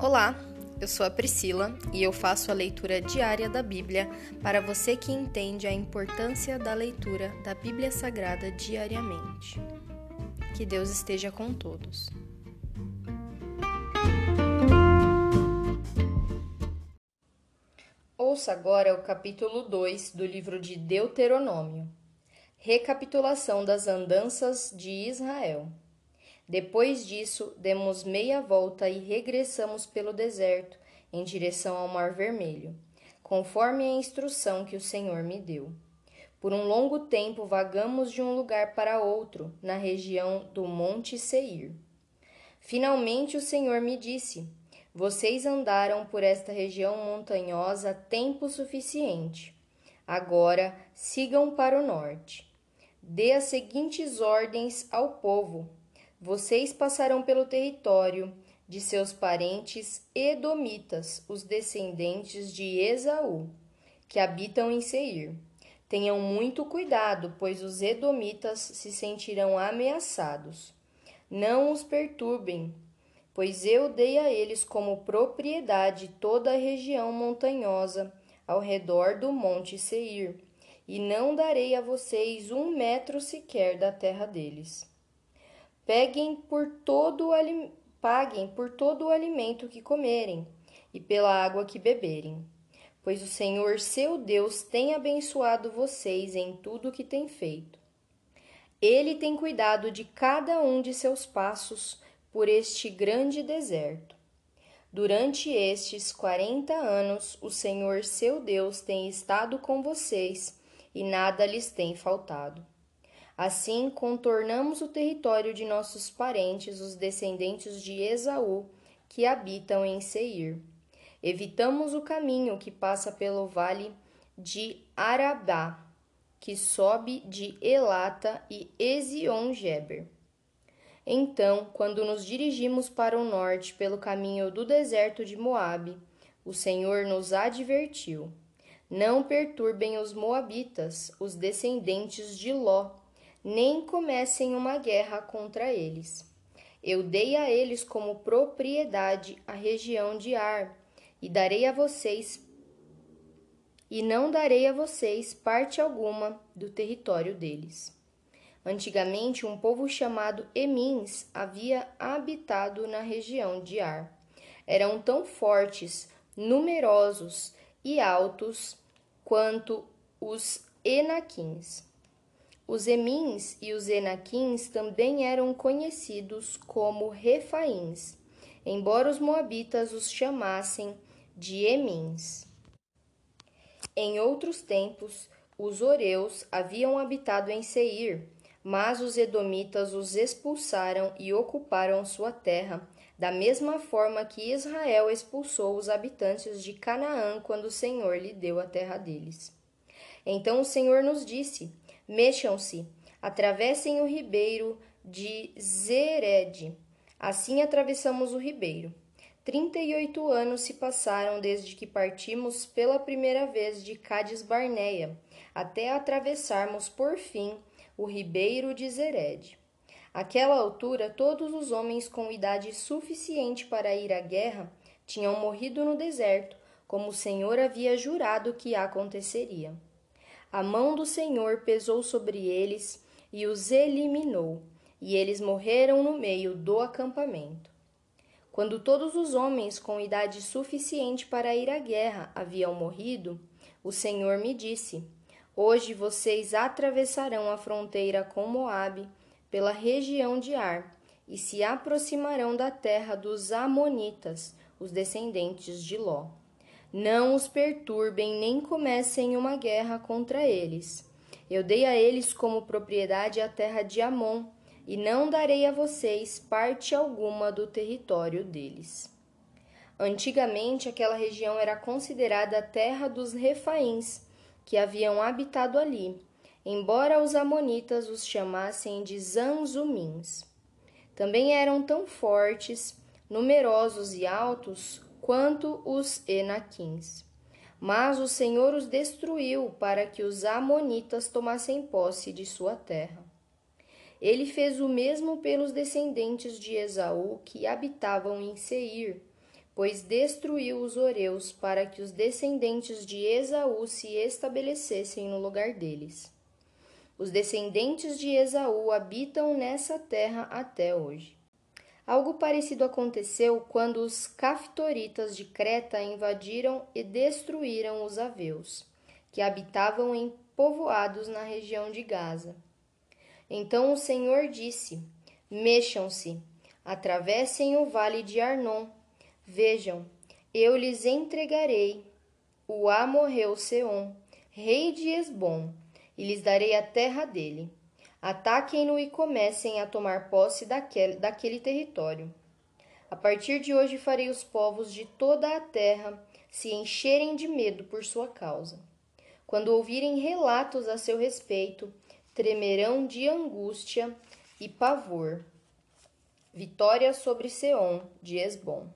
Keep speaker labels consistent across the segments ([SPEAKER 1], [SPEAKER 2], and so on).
[SPEAKER 1] Olá, eu sou a Priscila e eu faço a leitura diária da Bíblia para você que entende a importância da leitura da Bíblia Sagrada diariamente. Que Deus esteja com todos. Ouça agora o capítulo 2 do livro de Deuteronômio. Recapitulação das andanças de Israel. Depois disso, demos meia volta e regressamos pelo deserto, em direção ao Mar Vermelho, conforme a instrução que o Senhor me deu. Por um longo tempo vagamos de um lugar para outro, na região do Monte Seir. Finalmente o Senhor me disse: Vocês andaram por esta região montanhosa tempo suficiente. Agora sigam para o norte. Dê as seguintes ordens ao povo vocês passarão pelo território de seus parentes edomitas, os descendentes de Esaú, que habitam em Seir. Tenham muito cuidado, pois os edomitas se sentirão ameaçados. Não os perturbem, pois eu dei a eles como propriedade toda a região montanhosa ao redor do monte Seir, e não darei a vocês um metro sequer da terra deles. Peguem por todo o paguem por todo o alimento que comerem e pela água que beberem, pois o Senhor seu Deus tem abençoado vocês em tudo o que tem feito. Ele tem cuidado de cada um de seus passos por este grande deserto. Durante estes quarenta anos, o Senhor seu Deus tem estado com vocês e nada lhes tem faltado. Assim, contornamos o território de nossos parentes, os descendentes de Esaú, que habitam em Seir. Evitamos o caminho que passa pelo vale de Arabá, que sobe de Elata e Ezion-Geber. Então, quando nos dirigimos para o norte pelo caminho do deserto de Moabe, o Senhor nos advertiu: Não perturbem os moabitas, os descendentes de Ló, nem comecem uma guerra contra eles. Eu dei a eles como propriedade a região de Ar, e darei a vocês e não darei a vocês parte alguma do território deles. Antigamente, um povo chamado Emins havia habitado na região de Ar. Eram tão fortes, numerosos e altos quanto os Enaquins. Os Emins e os Enaquins também eram conhecidos como Refaíns, embora os Moabitas os chamassem de Emins. Em outros tempos, os Oreus haviam habitado em Seir, mas os Edomitas os expulsaram e ocuparam sua terra, da mesma forma que Israel expulsou os habitantes de Canaã quando o Senhor lhe deu a terra deles. Então o Senhor nos disse: Mexam-se, atravessem o ribeiro de Zered. Assim atravessamos o ribeiro. Trinta e oito anos se passaram desde que partimos pela primeira vez de Cádiz Barneia, até atravessarmos por fim o ribeiro de Zered. Àquela altura, todos os homens com idade suficiente para ir à guerra tinham morrido no deserto, como o Senhor havia jurado que aconteceria. A mão do Senhor pesou sobre eles e os eliminou, e eles morreram no meio do acampamento. Quando todos os homens com idade suficiente para ir à guerra haviam morrido, o Senhor me disse: Hoje vocês atravessarão a fronteira com Moabe pela região de Ar e se aproximarão da terra dos Amonitas, os descendentes de Ló. Não os perturbem nem comecem uma guerra contra eles. Eu dei a eles como propriedade a terra de Amon, e não darei a vocês parte alguma do território deles. Antigamente, aquela região era considerada a terra dos Refaíns, que haviam habitado ali, embora os amonitas os chamassem de Zanzumins. Também eram tão fortes, numerosos e altos quanto os Enaquins. Mas o Senhor os destruiu para que os Amonitas tomassem posse de sua terra. Ele fez o mesmo pelos descendentes de Esaú que habitavam em Seir, pois destruiu os Oreus para que os descendentes de Esaú se estabelecessem no lugar deles. Os descendentes de Esaú habitam nessa terra até hoje. Algo parecido aconteceu quando os caftoritas de Creta invadiram e destruíram os aveus, que habitavam em povoados na região de Gaza. Então o Senhor disse: Mexam-se, atravessem o vale de Arnon. Vejam, eu lhes entregarei o amorreu Seom, rei de Esbom, e lhes darei a terra dele. Ataquem-no e comecem a tomar posse daquele, daquele território. A partir de hoje farei os povos de toda a terra se encherem de medo por sua causa. Quando ouvirem relatos a seu respeito, tremerão de angústia e pavor. Vitória sobre Seom de Esbom.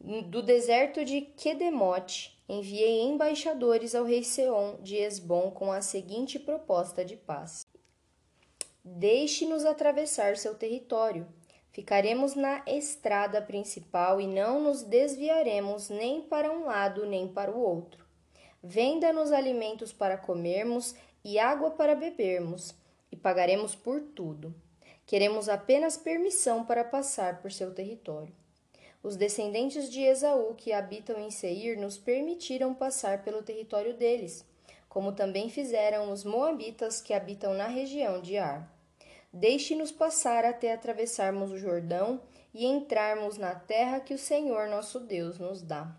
[SPEAKER 1] Do deserto de Quedemote, enviei embaixadores ao rei Seom de Esbom com a seguinte proposta de paz: Deixe-nos atravessar seu território. Ficaremos na estrada principal e não nos desviaremos nem para um lado nem para o outro. Venda-nos alimentos para comermos e água para bebermos, e pagaremos por tudo. Queremos apenas permissão para passar por seu território. Os descendentes de Esaú que habitam em Seir nos permitiram passar pelo território deles como também fizeram os moabitas que habitam na região de Ar. Deixe-nos passar até atravessarmos o Jordão e entrarmos na terra que o Senhor nosso Deus nos dá.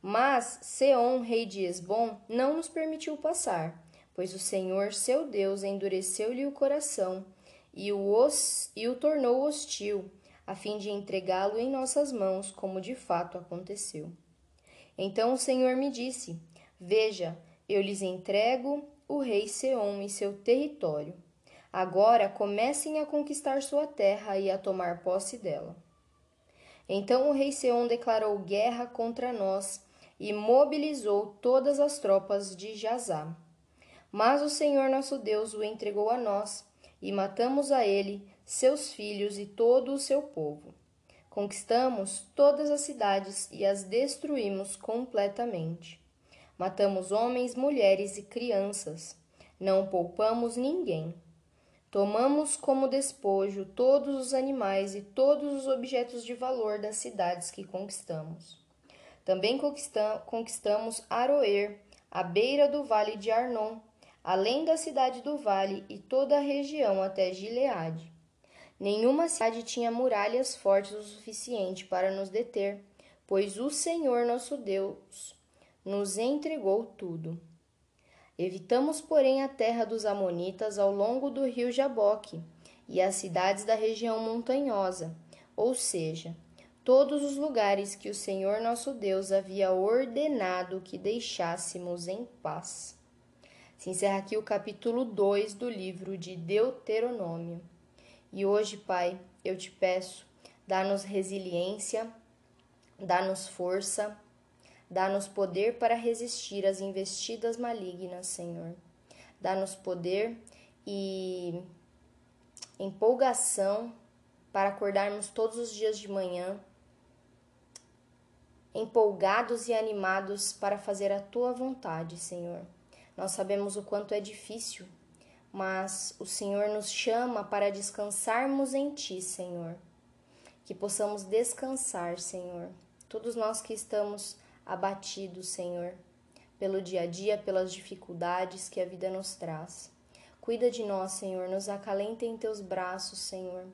[SPEAKER 1] Mas Seom, rei de Esbom, não nos permitiu passar, pois o Senhor, seu Deus, endureceu-lhe o coração e o, os, e o tornou hostil, a fim de entregá-lo em nossas mãos, como de fato aconteceu. Então o Senhor me disse: Veja, eu lhes entrego o rei Seom e seu território. Agora comecem a conquistar sua terra e a tomar posse dela. Então o rei Seom declarou guerra contra nós e mobilizou todas as tropas de Jazá. Mas o Senhor nosso Deus o entregou a nós, e matamos a ele, seus filhos e todo o seu povo. Conquistamos todas as cidades e as destruímos completamente. Matamos homens, mulheres e crianças. Não poupamos ninguém. Tomamos como despojo todos os animais e todos os objetos de valor das cidades que conquistamos. Também conquistamos Aroer, à beira do vale de Arnon, além da cidade do vale e toda a região até Gileade. Nenhuma cidade tinha muralhas fortes o suficiente para nos deter, pois o Senhor nosso Deus nos entregou tudo. Evitamos, porém, a terra dos Amonitas ao longo do rio Jaboque e as cidades da região montanhosa, ou seja, todos os lugares que o Senhor nosso Deus havia ordenado que deixássemos em paz. Se encerra aqui o capítulo 2 do livro de Deuteronômio. E hoje, Pai, eu te peço, dá-nos resiliência, dá-nos força, Dá-nos poder para resistir às investidas malignas, Senhor. Dá-nos poder e empolgação para acordarmos todos os dias de manhã, empolgados e animados para fazer a tua vontade, Senhor. Nós sabemos o quanto é difícil, mas o Senhor nos chama para descansarmos em ti, Senhor. Que possamos descansar, Senhor. Todos nós que estamos abatidos, Senhor, pelo dia a dia, pelas dificuldades que a vida nos traz. Cuida de nós, Senhor, nos acalenta em teus braços, Senhor.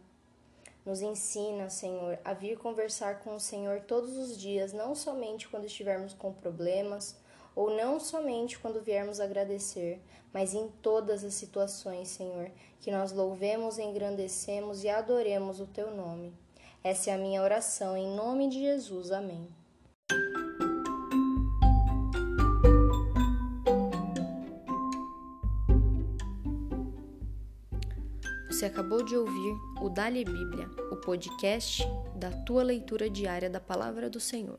[SPEAKER 1] Nos ensina, Senhor, a vir conversar com o Senhor todos os dias, não somente quando estivermos com problemas, ou não somente quando viermos agradecer, mas em todas as situações, Senhor, que nós louvemos, engrandecemos e adoremos o teu nome. Essa é a minha oração, em nome de Jesus. Amém. Você acabou de ouvir o Dali Bíblia, o podcast da tua leitura diária da palavra do Senhor.